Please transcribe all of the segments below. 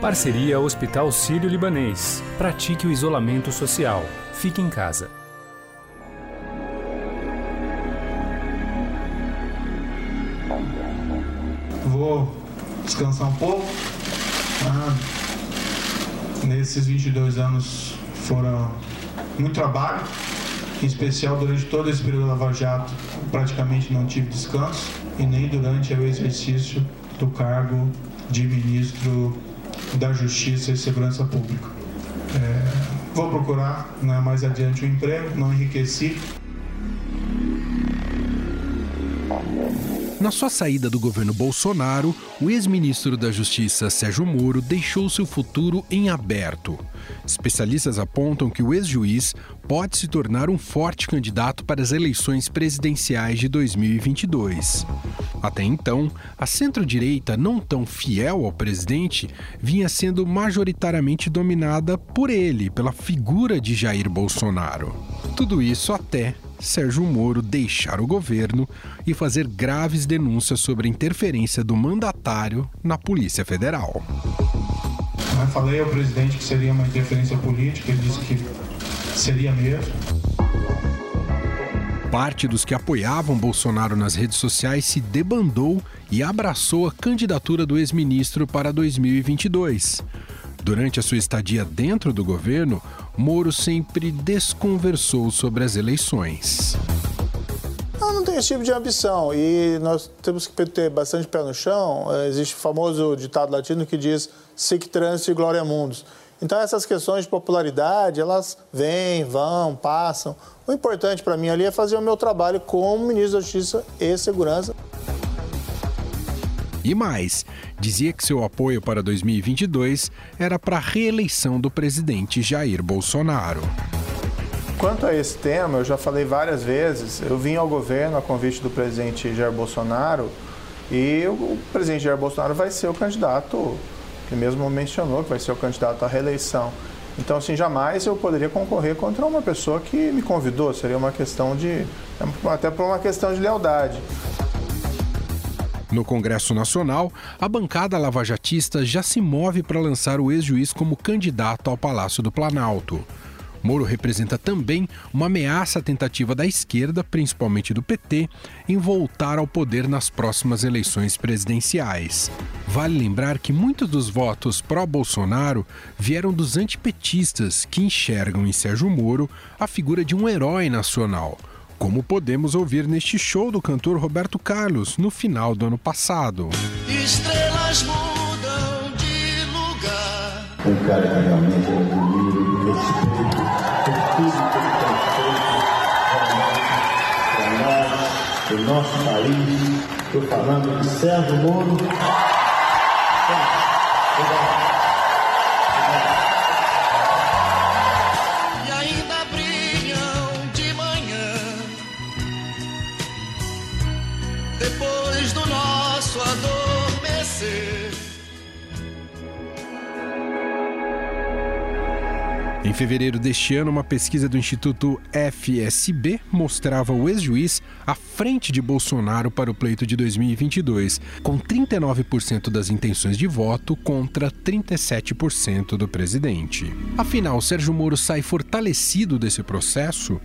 Parceria Hospital Sírio-Libanês. Pratique o isolamento social. Fique em casa. Vou descansar um pouco. Ah, nesses 22 anos foram muito trabalho, em especial durante todo esse período da Lava Jato, praticamente não tive descanso e nem durante o exercício do cargo de ministro da Justiça e Segurança Pública. É, vou procurar né, mais adiante um emprego, não enriqueci. Na sua saída do governo Bolsonaro, o ex-ministro da Justiça Sérgio Moro deixou seu futuro em aberto. Especialistas apontam que o ex-juiz pode se tornar um forte candidato para as eleições presidenciais de 2022. Até então, a centro-direita, não tão fiel ao presidente, vinha sendo majoritariamente dominada por ele, pela figura de Jair Bolsonaro. Tudo isso até Sérgio Moro deixar o governo e fazer graves denúncias sobre a interferência do mandatário na Polícia Federal. Eu falei ao presidente que seria uma interferência política, ele disse que seria mesmo. Parte dos que apoiavam Bolsonaro nas redes sociais se debandou e abraçou a candidatura do ex-ministro para 2022. Durante a sua estadia dentro do governo, Moro sempre desconversou sobre as eleições. Eu não tenho esse tipo de ambição e nós temos que ter bastante pé no chão. É, existe o famoso ditado latino que diz sic transit gloria mundus. Então essas questões de popularidade, elas vêm, vão, passam. O importante para mim ali é fazer o meu trabalho como ministro da Justiça e Segurança. E mais, dizia que seu apoio para 2022 era para a reeleição do presidente Jair Bolsonaro. Quanto a esse tema, eu já falei várias vezes, eu vim ao governo a convite do presidente Jair Bolsonaro e o presidente Jair Bolsonaro vai ser o candidato, que mesmo mencionou que vai ser o candidato à reeleição. Então, assim, jamais eu poderia concorrer contra uma pessoa que me convidou, seria uma questão de. até por uma questão de lealdade. No Congresso Nacional, a bancada lavajatista já se move para lançar o ex-juiz como candidato ao Palácio do Planalto. Moro representa também uma ameaça à tentativa da esquerda, principalmente do PT, em voltar ao poder nas próximas eleições presidenciais. Vale lembrar que muitos dos votos pró-Bolsonaro vieram dos antipetistas, que enxergam em Sérgio Moro a figura de um herói nacional como podemos ouvir neste show do cantor Roberto Carlos no final do ano passado. Estrelas mudam de lugar. Um cara que realmente é nosso país. Estou falando de Sérgio Moro. Fevereiro deste ano, uma pesquisa do Instituto FSB mostrava o ex-juiz à frente de Bolsonaro para o pleito de 2022, com 39% das intenções de voto contra 37% do presidente. Afinal, Sérgio Moro sai fortalecido desse processo?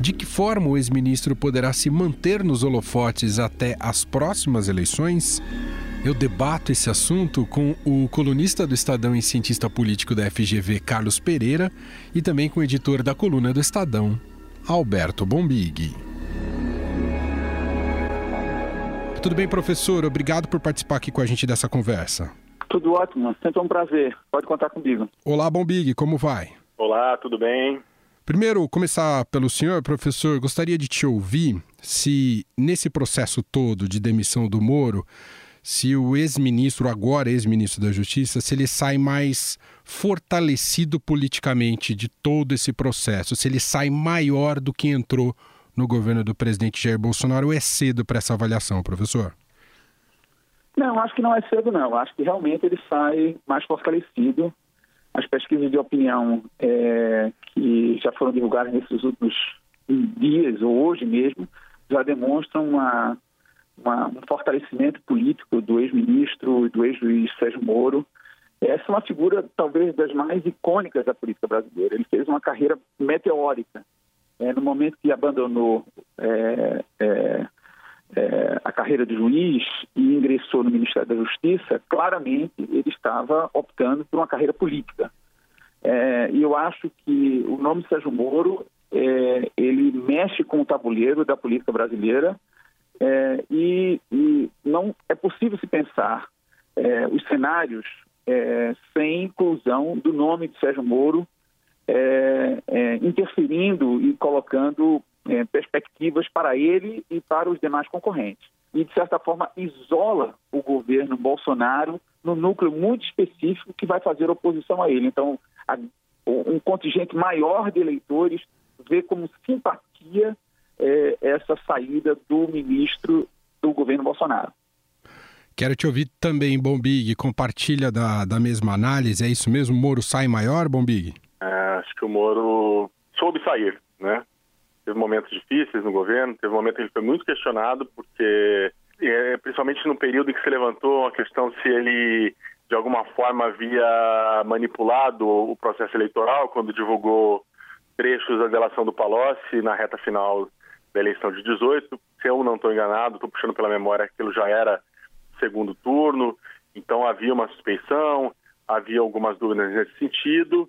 De que forma o ex-ministro poderá se manter nos holofotes até as próximas eleições? Eu debato esse assunto com o colunista do Estadão e cientista político da FGV, Carlos Pereira, e também com o editor da coluna do Estadão, Alberto Bombig. Tudo bem, professor? Obrigado por participar aqui com a gente dessa conversa. Tudo ótimo, sempre um prazer. Pode contar comigo. Olá, Bombig, como vai? Olá, tudo bem? Primeiro, começar pelo senhor, professor, gostaria de te ouvir se nesse processo todo de demissão do Moro, se o ex-ministro, agora ex-ministro da Justiça, se ele sai mais fortalecido politicamente de todo esse processo, se ele sai maior do que entrou no governo do presidente Jair Bolsonaro, é cedo para essa avaliação, professor? Não, acho que não é cedo, não. Acho que realmente ele sai mais fortalecido. As pesquisas de opinião é, que já foram divulgadas nesses últimos dias, ou hoje mesmo, já demonstram uma uma, um fortalecimento político do ex-ministro do ex-juiz Sérgio Moro. Essa é uma figura, talvez, das mais icônicas da política brasileira. Ele fez uma carreira meteórica. É, no momento que abandonou é, é, é, a carreira de juiz e ingressou no Ministério da Justiça, claramente ele estava optando por uma carreira política. É, e eu acho que o nome Sérgio Moro é, ele mexe com o tabuleiro da política brasileira é, e, e, não é possível se pensar é, os cenários é, sem inclusão do nome de Sérgio Moro é, é, interferindo e colocando perspectivas para ele e para os demais concorrentes. E, de certa forma, isola o governo Bolsonaro no núcleo muito específico que vai fazer oposição a ele. Então, a, um contingente maior de eleitores vê como simpatia é, essa saída do ministro do governo Bolsonaro. Quero te ouvir também, Bombig. Compartilha da, da mesma análise. É isso mesmo? O Moro sai maior, Bombig? É, acho que o Moro soube sair, né? Teve momentos difíceis no governo, teve um momento que ele foi muito questionado, porque, é, principalmente no período em que se levantou a questão se ele, de alguma forma, havia manipulado o processo eleitoral, quando divulgou trechos da delação do Palocci na reta final da eleição de 18. Se eu não estou enganado, estou puxando pela memória, aquilo já era segundo turno, então havia uma suspeição, havia algumas dúvidas nesse sentido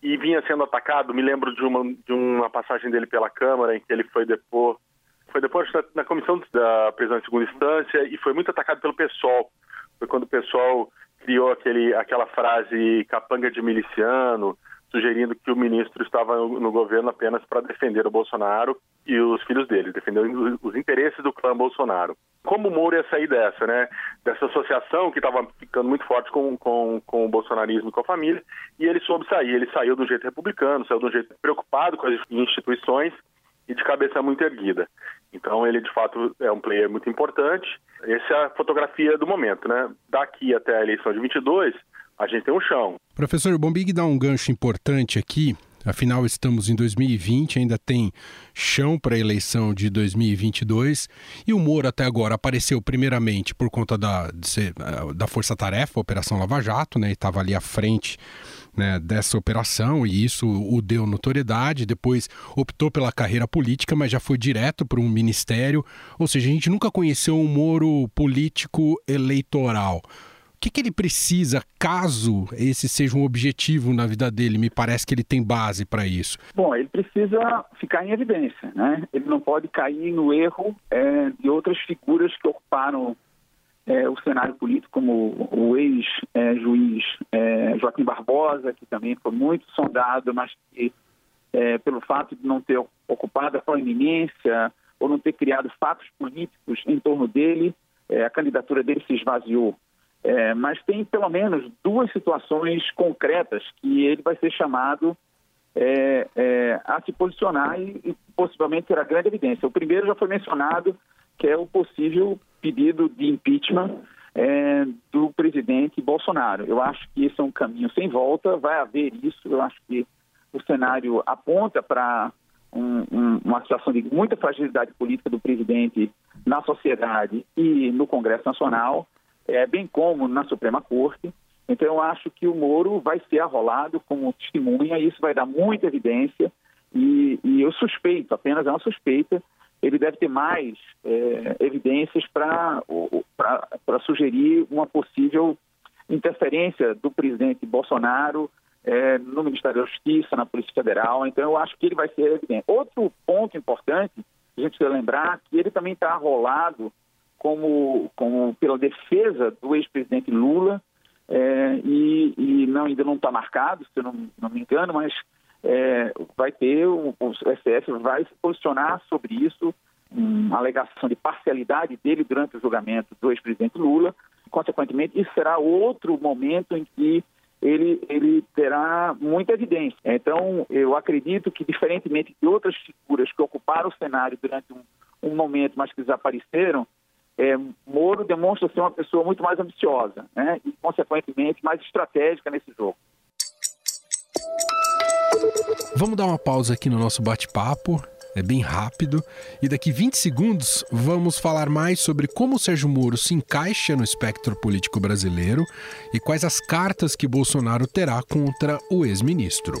e vinha sendo atacado. Me lembro de uma, de uma passagem dele pela Câmara em que ele foi depor, foi depois na, na comissão da prisão em segunda instância e foi muito atacado pelo PSOL. Foi quando o PSOL criou aquele, aquela frase capanga de miliciano, sugerindo que o ministro estava no governo apenas para defender o Bolsonaro e os filhos dele, defender os interesses do clã Bolsonaro. Como o Moro ia sair dessa, né? Dessa associação que estava ficando muito forte com, com, com o bolsonarismo e com a família, e ele soube sair. Ele saiu do jeito republicano, saiu do jeito preocupado com as instituições e de cabeça muito erguida. Então ele de fato é um player muito importante. Essa é a fotografia do momento, né? Daqui até a eleição de 22, a gente tem um chão. Professor Bombig dá um gancho importante aqui. Afinal, estamos em 2020, ainda tem chão para a eleição de 2022. E o Moro, até agora, apareceu primeiramente por conta da, eh, da Força Tarefa, Operação Lava Jato, né? E estava ali à frente né, dessa operação e isso o deu notoriedade. Depois optou pela carreira política, mas já foi direto para um ministério. Ou seja, a gente nunca conheceu um Moro político eleitoral que, que ele precisa caso esse seja um objetivo na vida dele? Me parece que ele tem base para isso. Bom, ele precisa ficar em evidência, né? Ele não pode cair no erro é, de outras figuras que ocuparam é, o cenário político, como o ex-juiz é, Joaquim Barbosa, que também foi muito sondado, mas que, é, pelo fato de não ter ocupado a proeminência ou não ter criado fatos políticos em torno dele, é, a candidatura dele se esvaziou. É, mas tem pelo menos duas situações concretas que ele vai ser chamado é, é, a se posicionar e, e, possivelmente terá grande evidência. O primeiro já foi mencionado, que é o possível pedido de impeachment é, do presidente Bolsonaro. Eu acho que esse é um caminho sem volta, vai haver isso. Eu acho que o cenário aponta para um, um, uma situação de muita fragilidade política do presidente na sociedade e no Congresso Nacional é, bem como na Suprema Corte. Então, eu acho que o Moro vai ser arrolado como testemunha, isso vai dar muita evidência. E, e eu suspeito, apenas é uma suspeita, ele deve ter mais é, evidências para sugerir uma possível interferência do presidente Bolsonaro é, no Ministério da Justiça, na Polícia Federal. Então, eu acho que ele vai ser evidente. Outro ponto importante, a gente precisa lembrar, que ele também está arrolado como, como pela defesa do ex-presidente Lula, é, e, e, não, ainda não está marcado, se eu não, não me engano, mas é, vai ter, o, o STF vai se posicionar sobre isso, uma alegação de parcialidade dele durante o julgamento do ex-presidente Lula. Consequentemente, isso será outro momento em que ele, ele terá muita evidência. Então, eu acredito que, diferentemente de outras figuras que ocuparam o cenário durante um, um momento, mas que desapareceram, é, Moro demonstra ser uma pessoa muito mais ambiciosa né? e, consequentemente, mais estratégica nesse jogo. Vamos dar uma pausa aqui no nosso bate-papo. é bem rápido. E daqui 20 segundos vamos falar mais sobre como o Sérgio Moro se encaixa no espectro político brasileiro e quais as cartas que Bolsonaro terá contra o ex-ministro.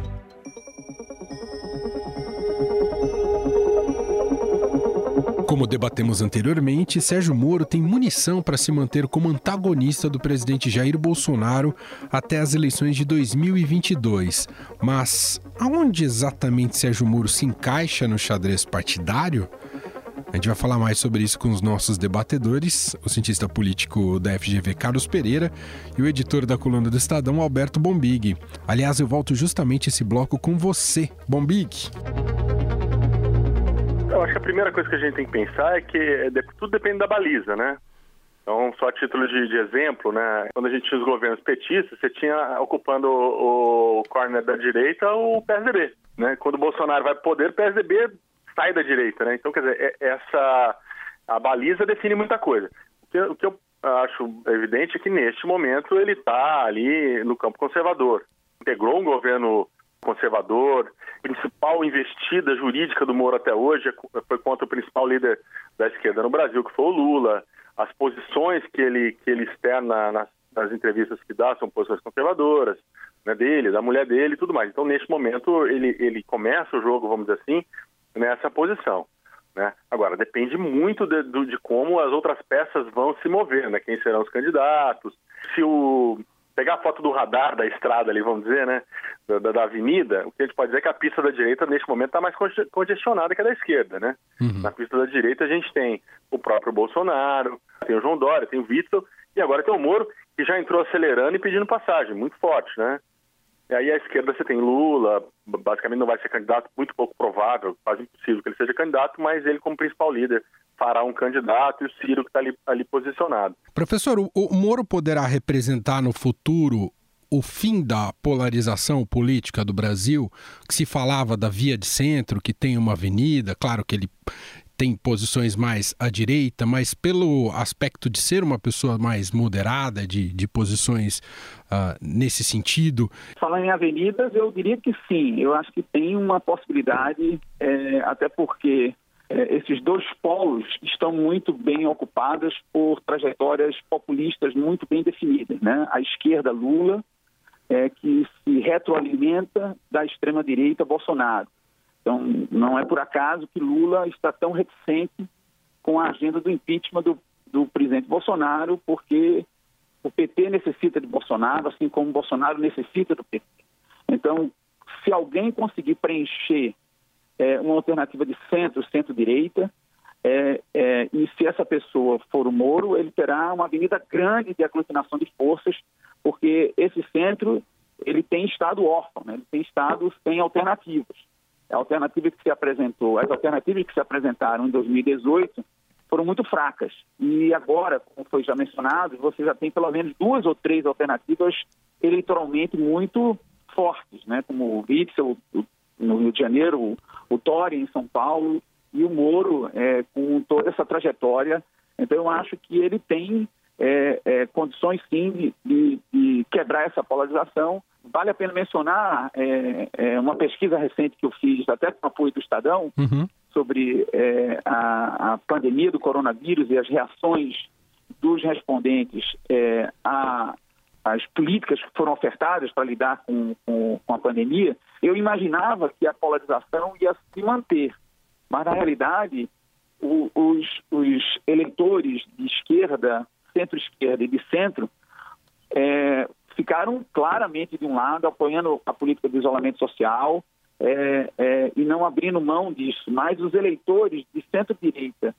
Como debatemos anteriormente, Sérgio Moro tem munição para se manter como antagonista do presidente Jair Bolsonaro até as eleições de 2022. Mas aonde exatamente Sérgio Moro se encaixa no xadrez partidário? A gente vai falar mais sobre isso com os nossos debatedores, o cientista político da FGV Carlos Pereira e o editor da coluna do Estadão Alberto Bombig. Aliás, eu volto justamente esse bloco com você, Bombig. Eu acho que a primeira coisa que a gente tem que pensar é que é, tudo depende da baliza, né? Então, só a título de, de, exemplo, né? Quando a gente tinha os governos petistas, você tinha ocupando o, o corner da direita o PSDB, né? Quando o Bolsonaro vai pro poder, o PSDB sai da direita, né? Então, quer dizer, é, essa a baliza define muita coisa. O que, o que eu acho evidente é que neste momento ele está ali no campo conservador. Integrou um governo conservador, principal investida jurídica do Moro até hoje é foi contra o principal líder da esquerda no Brasil, que foi o Lula. As posições que ele, que ele externa nas, nas entrevistas que dá são posições conservadoras, né, dele, da mulher dele e tudo mais. Então, neste momento, ele, ele começa o jogo, vamos dizer assim, nessa posição. Né? Agora, depende muito de, de, como as outras peças vão se mover, né? quem serão os candidatos, se o pegar a foto do radar da estrada ali, vamos dizer, né, da, da avenida, o que a gente pode dizer é que a pista da direita neste momento está mais congestionada que a da esquerda, né? Uhum. Na pista da direita a gente tem o próprio Bolsonaro, tem o João Dória, tem o Witzel e agora tem o Moro, que já entrou acelerando e pedindo passagem, muito forte, né? E aí à esquerda você tem Lula, basicamente não vai ser candidato, muito pouco provável, quase impossível que ele seja candidato, mas ele como principal líder fará um candidato e o Ciro que está ali, ali, posicionado. Professor, o, o Moro poderá representar no futuro o fim da polarização política do Brasil, que se falava da via de centro, que tem uma avenida, claro que ele tem posições mais à direita, mas pelo aspecto de ser uma pessoa mais moderada, de, de posições uh, nesse sentido. Falando em avenidas, eu diria que sim. Eu acho que tem uma possibilidade, é, até porque esses dois polos estão muito bem ocupados por trajetórias populistas muito bem definidas. Né? A esquerda, Lula, é, que se retroalimenta da extrema-direita, Bolsonaro. Então, não é por acaso que Lula está tão reticente com a agenda do impeachment do, do presidente Bolsonaro, porque o PT necessita de Bolsonaro, assim como Bolsonaro necessita do PT. Então, se alguém conseguir preencher é, uma alternativa de centro, centro-direita, é, é, e se essa pessoa for o Moro, ele terá uma avenida grande de aglutinação de forças, porque esse centro ele tem estado órfão, né? ele tem estado sem alternativas. A alternativa que se apresentou, as alternativas que se apresentaram em 2018 foram muito fracas. E agora, como foi já mencionado, você já tem pelo menos duas ou três alternativas eleitoralmente muito fortes, né? como o Witzel no Rio de Janeiro, o, o em São Paulo e o Moro é, com toda essa trajetória. Então, eu acho que ele tem é, é, condições, sim, de, de, de, quebrar essa polarização Vale a pena mencionar é, é, uma pesquisa recente que eu fiz, até com apoio do Estadão, uhum. sobre é, a, a, pandemia do coronavírus e as reações dos respondentes é, às políticas que foram ofertadas para lidar com, com, com, a pandemia. Eu imaginava que a polarização ia se manter, mas na realidade o, os, os eleitores de esquerda, centro-esquerda e de centro é, ficaram claramente de um lado, apoiando a política de isolamento social é, é, e não abrindo mão disso. Mas os eleitores de centro-direita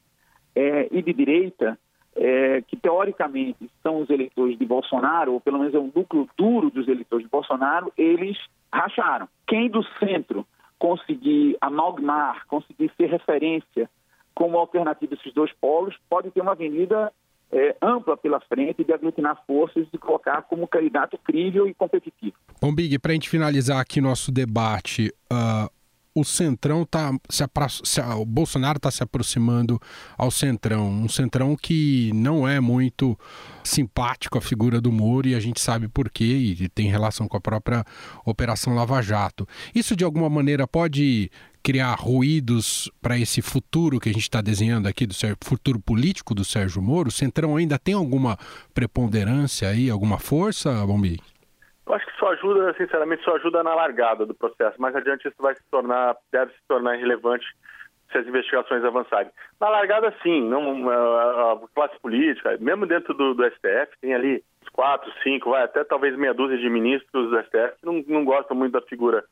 é, e de direita, é, que teoricamente são os eleitores de Bolsonaro, ou pelo menos é um núcleo duro dos eleitores de Bolsonaro, eles racharam. Quem do centro conseguir amalgamar, conseguir ser referência como alternativa a esses dois polos, pode ter uma avenida é, ampla pela frente de aglutinar forças e colocar como candidato crível e competitivo. Bom, Big, para a gente finalizar aqui nosso debate, uh, o Centrão tá se, se o Bolsonaro está se aproximando ao Centrão, um Centrão que não é muito simpático à figura do Moro e a gente sabe por quê e tem relação com a própria Operação Lava Jato. Isso de alguma maneira pode criar ruídos para esse futuro que a gente está desenhando aqui, do futuro político do Sérgio Moro? O Centrão ainda tem alguma preponderância aí, alguma força, Bombi? Eu acho que só ajuda, sinceramente, só ajuda na largada do processo. Mais adiante isso vai se tornar, deve se tornar irrelevante se as investigações avançarem. Na largada, sim, não, a, a classe política, mesmo dentro do, do, STF, tem ali quatro, cinco, vai até talvez meia dúzia de ministros do STF que não, não gostam muito da figura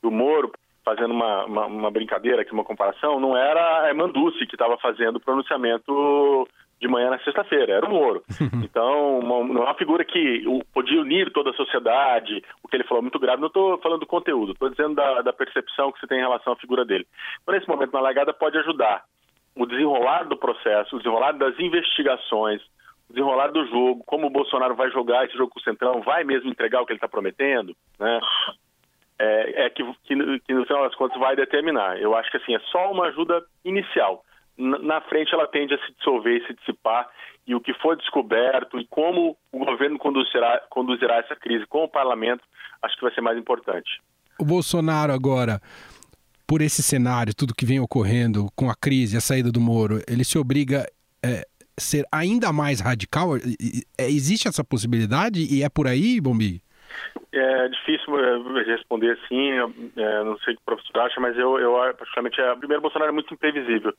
do Moro, fazendo uma, uma, uma, brincadeira aqui, uma comparação, não era a Manducci que estava fazendo o pronunciamento de manhã na sexta-feira, era o Moro. Então, uma, é uma figura que podia unir toda a sociedade, o que ele falou muito grave, não estou falando do conteúdo, estou dizendo da, da, percepção que você tem em relação à figura dele. Então, nesse momento, na largada, pode ajudar o desenrolar do processo, o desenrolar das investigações, o desenrolar do jogo, como o Bolsonaro vai jogar esse jogo com o Centrão, vai mesmo entregar o que ele está prometendo, né? é, é que, que, que, no final das contas vai determinar. Eu acho que assim é só uma ajuda inicial. Na frente ela tende a se dissolver e se dissipar e o que for descoberto e como o governo conduzirá, conduzirá essa crise com o parlamento, acho que vai ser mais importante. O Bolsonaro agora, por esse cenário, tudo que vem ocorrendo com a crise, a saída do Moro, ele se obriga a é, ser ainda mais radical? É, existe essa possibilidade e é por aí, Bombi? É difícil é, responder assim, é, não sei o que o professor acha, mas eu, eu particularmente, é, primeiro, Bolsonaro é muito imprevisível.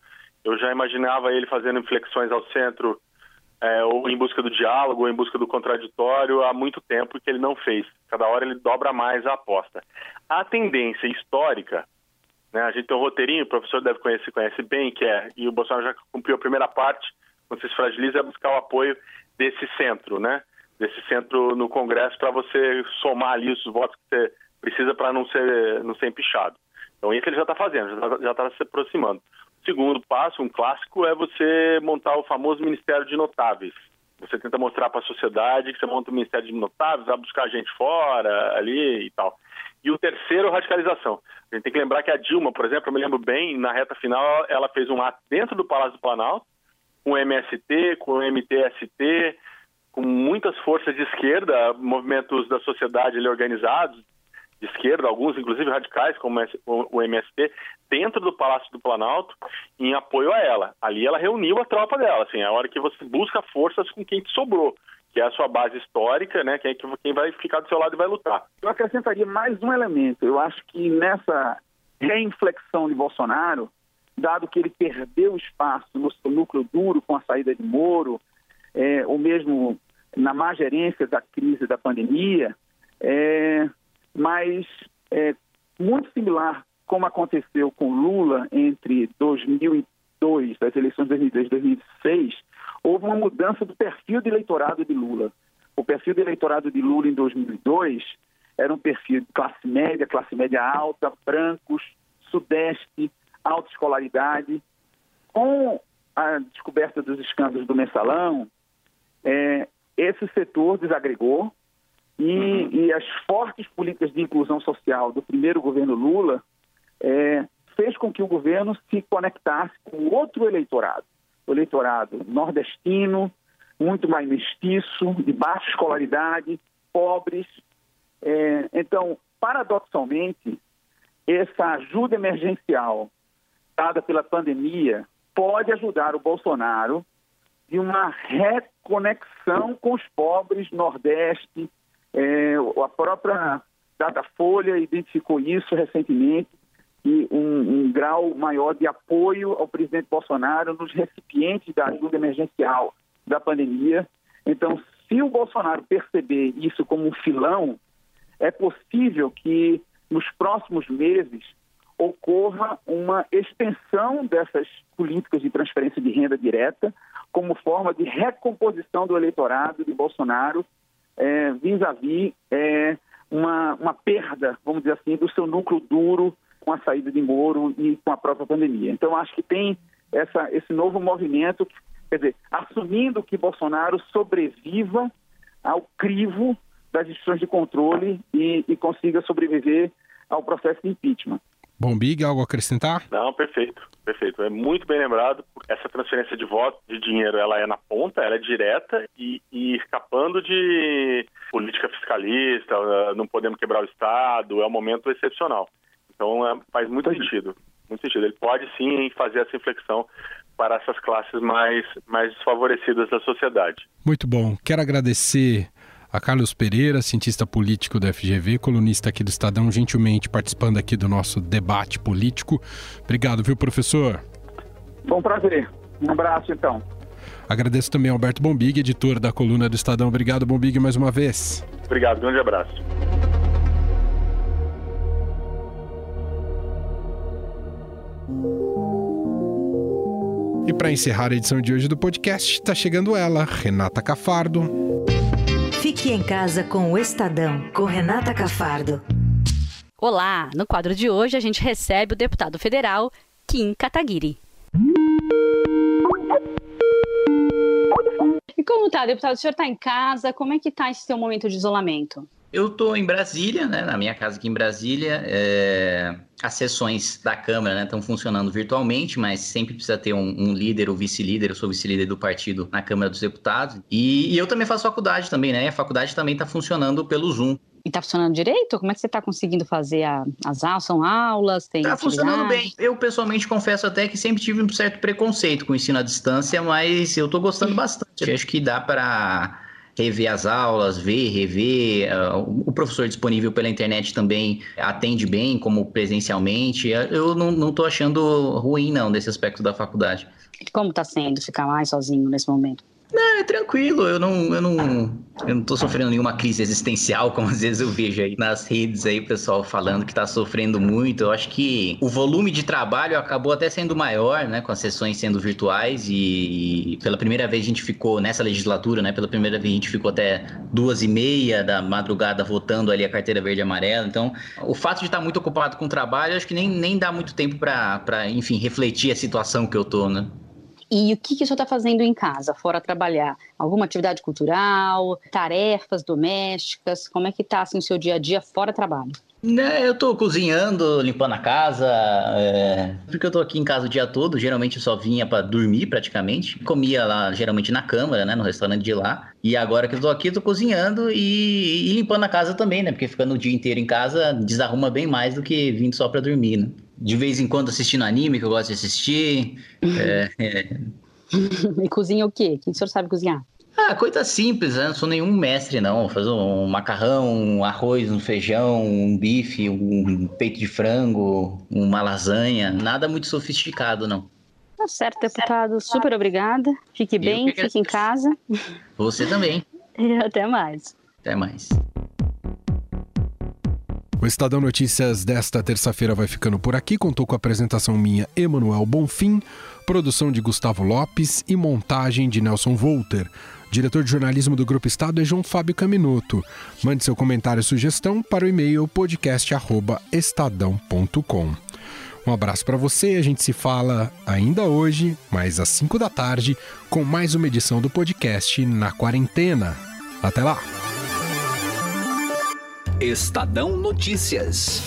Eu já imaginava ele fazendo inflexões ao centro, é, ou em busca do diálogo, ou em busca do contraditório, há muito tempo que ele não fez. Cada hora ele dobra mais a aposta. A tendência histórica, né, a gente tem um roteirinho, o professor deve conhecer, conhece bem, que é, e o Bolsonaro já cumpriu a primeira parte, quando se fragiliza, é buscar o apoio desse centro, né? desse centro no Congresso para você somar ali os votos que você precisa para não ser, não ser empichado. Então, isso ele já está fazendo, já está tá se aproximando. Segundo passo, um clássico, é você montar o famoso Ministério de Notáveis. Você tenta mostrar para a sociedade que você monta o Ministério de Notáveis, vai buscar gente fora, ali e tal. E o terceiro, radicalização. A gente tem que lembrar que a Dilma, por exemplo, eu me lembro bem, na reta final, ela fez um ato dentro do Palácio do Planalto, com o MST, com o MTST, com muitas forças de esquerda, movimentos da sociedade ali, organizados, de esquerda, alguns inclusive radicais, como o MST, dentro do Palácio do Planalto, em apoio a ela. Ali ela reuniu a tropa dela, assim, é a hora que você busca forças com quem te sobrou, que é a sua base histórica, né, quem, quem vai ficar do seu lado e vai lutar. Eu acrescentaria mais um elemento. Eu acho que nessa reinflexão de Bolsonaro, dado que ele perdeu espaço no seu núcleo duro com a saída de Moro, é, ou mesmo na má gerência da crise da pandemia, é, mas é, muito similar como aconteceu com Lula entre 2002, as eleições de 2002 e 2006, houve uma mudança do perfil de eleitorado de Lula. O perfil de eleitorado de Lula em 2002 era um perfil de classe média, classe média alta, brancos, sudeste, alta escolaridade. Com a descoberta dos escândalos do mensalão, é, esse setor desagregou e, uhum. e, as fortes políticas de inclusão social do primeiro governo Lula é, fez com que o governo se conectasse com outro eleitorado, o eleitorado nordestino, muito mais mestiço, de baixa escolaridade, pobres. É, então, paradoxalmente, essa ajuda emergencial dada pela pandemia pode ajudar o Bolsonaro de uma reconexão com os pobres Nordeste. É, a própria Datafolha identificou isso recentemente, e um, um, grau maior de apoio ao presidente Bolsonaro nos recipientes da ajuda emergencial da pandemia. Então, se o Bolsonaro perceber isso como um filão, é possível que nos próximos meses ocorra uma extensão dessas políticas de transferência de renda direta como forma de recomposição do eleitorado de Bolsonaro é, vis-à-vis é, uma, uma perda, vamos dizer assim, do seu núcleo duro com a saída de Moro e com a própria pandemia. Então, acho que tem essa, esse novo movimento quer dizer, assumindo que Bolsonaro sobreviva ao crivo das instituições de controle e, e consiga sobreviver ao processo de impeachment. Bom, Big, algo a acrescentar? Não, perfeito, perfeito. É muito bem lembrado. Essa transferência de voto, de dinheiro, ela é na ponta, ela é direta e, e escapando de política fiscalista, não podemos quebrar o Estado, é um momento excepcional. Então é, faz muito sentido, muito sentido. Ele pode sim fazer essa inflexão para essas classes mais, mais desfavorecidas da sociedade. Muito bom. Quero agradecer a Carlos Pereira, cientista político da FGV, colunista aqui do Estadão, gentilmente participando aqui do nosso debate político. Obrigado, viu, professor? Foi um prazer. Um abraço, então. Agradeço também ao Alberto Bombig, editor da coluna do Estadão. Obrigado, Bombig, mais uma vez. Obrigado, grande abraço. E para encerrar a edição de hoje do podcast, está chegando ela, Renata Cafardo. Fique em casa com o Estadão, com Renata Cafardo. Olá! No quadro de hoje a gente recebe o deputado federal Kim Kataguiri. E como tá, deputado? O senhor está em casa? Como é que está esse seu momento de isolamento? Eu estou em Brasília, né, na minha casa aqui em Brasília. É... As sessões da Câmara estão né, funcionando virtualmente, mas sempre precisa ter um, um líder ou vice-líder. Eu sou vice-líder do partido na Câmara dos Deputados. E, e, eu também faço faculdade também, né? A faculdade também está funcionando pelo Zoom. E está funcionando direito? Como é que você está conseguindo fazer a, as aulas? São aulas? Está funcionando bem. Eu, pessoalmente, confesso até que sempre tive um certo preconceito com o ensino à distância, mas eu estou gostando bastante. acho que dá para rever as aulas, ver, rever. Uh, o professor disponível pela internet também atende bem, como presencialmente. Eu não estou achando ruim, não, desse aspecto da faculdade. Como está sendo ficar mais sozinho nesse momento? Não, é tranquilo, eu não, eu não, eu não tô sofrendo nenhuma crise existencial, como às vezes eu vejo aí nas redes aí, pessoal falando que tá sofrendo muito. Eu acho que o volume de trabalho acabou até sendo maior, né, com as sessões sendo virtuais e, e pela primeira vez a gente ficou nessa legislatura, né, pela primeira vez a gente ficou até duas e meia da madrugada votando ali a carteira verde e amarela. Então, o fato de estar muito ocupado com o trabalho, acho que nem, nem dá muito tempo para, enfim, refletir a situação que eu tô, né. E o que, que o senhor está fazendo em casa, fora trabalhar? Alguma atividade cultural, tarefas domésticas? Como é que está assim, o seu dia a dia fora trabalho? Né, eu estou cozinhando, limpando a casa, é... porque eu estou aqui em casa o dia todo, geralmente eu só vinha para dormir praticamente, comia lá geralmente na câmara, né, no restaurante de lá, e agora que eu estou aqui, estou cozinhando e... e, limpando a casa também, né, porque ficando o dia inteiro em casa desarruma bem mais do que vindo só para dormir, né de vez em quando assistindo anime, que eu gosto de assistir. é, é... e cozinha o quê? Quem o senhor sabe cozinhar? Ah, coisa simples, né? Não sou nenhum mestre, não. Fazer um macarrão, um arroz, um feijão, um bife, um peito de frango, uma lasanha. Nada muito sofisticado, não. Tá certo, deputado. Super obrigada. Fique bem, fique em casa. Você também. E até mais. Até mais. O Estadão Notícias desta terça-feira vai ficando por aqui. Contou com a apresentação minha, Emanuel Bonfim, produção de Gustavo Lopes e montagem de Nelson Volter. Diretor de jornalismo do Grupo Estado é João Fábio Caminuto. Mande seu comentário e sugestão para o e-mail podcast@estadão.com. Um abraço para você, a gente se fala ainda hoje, mais às 5 da tarde, com mais uma edição do podcast Na Quarentena. Até lá! Estadão Notícias.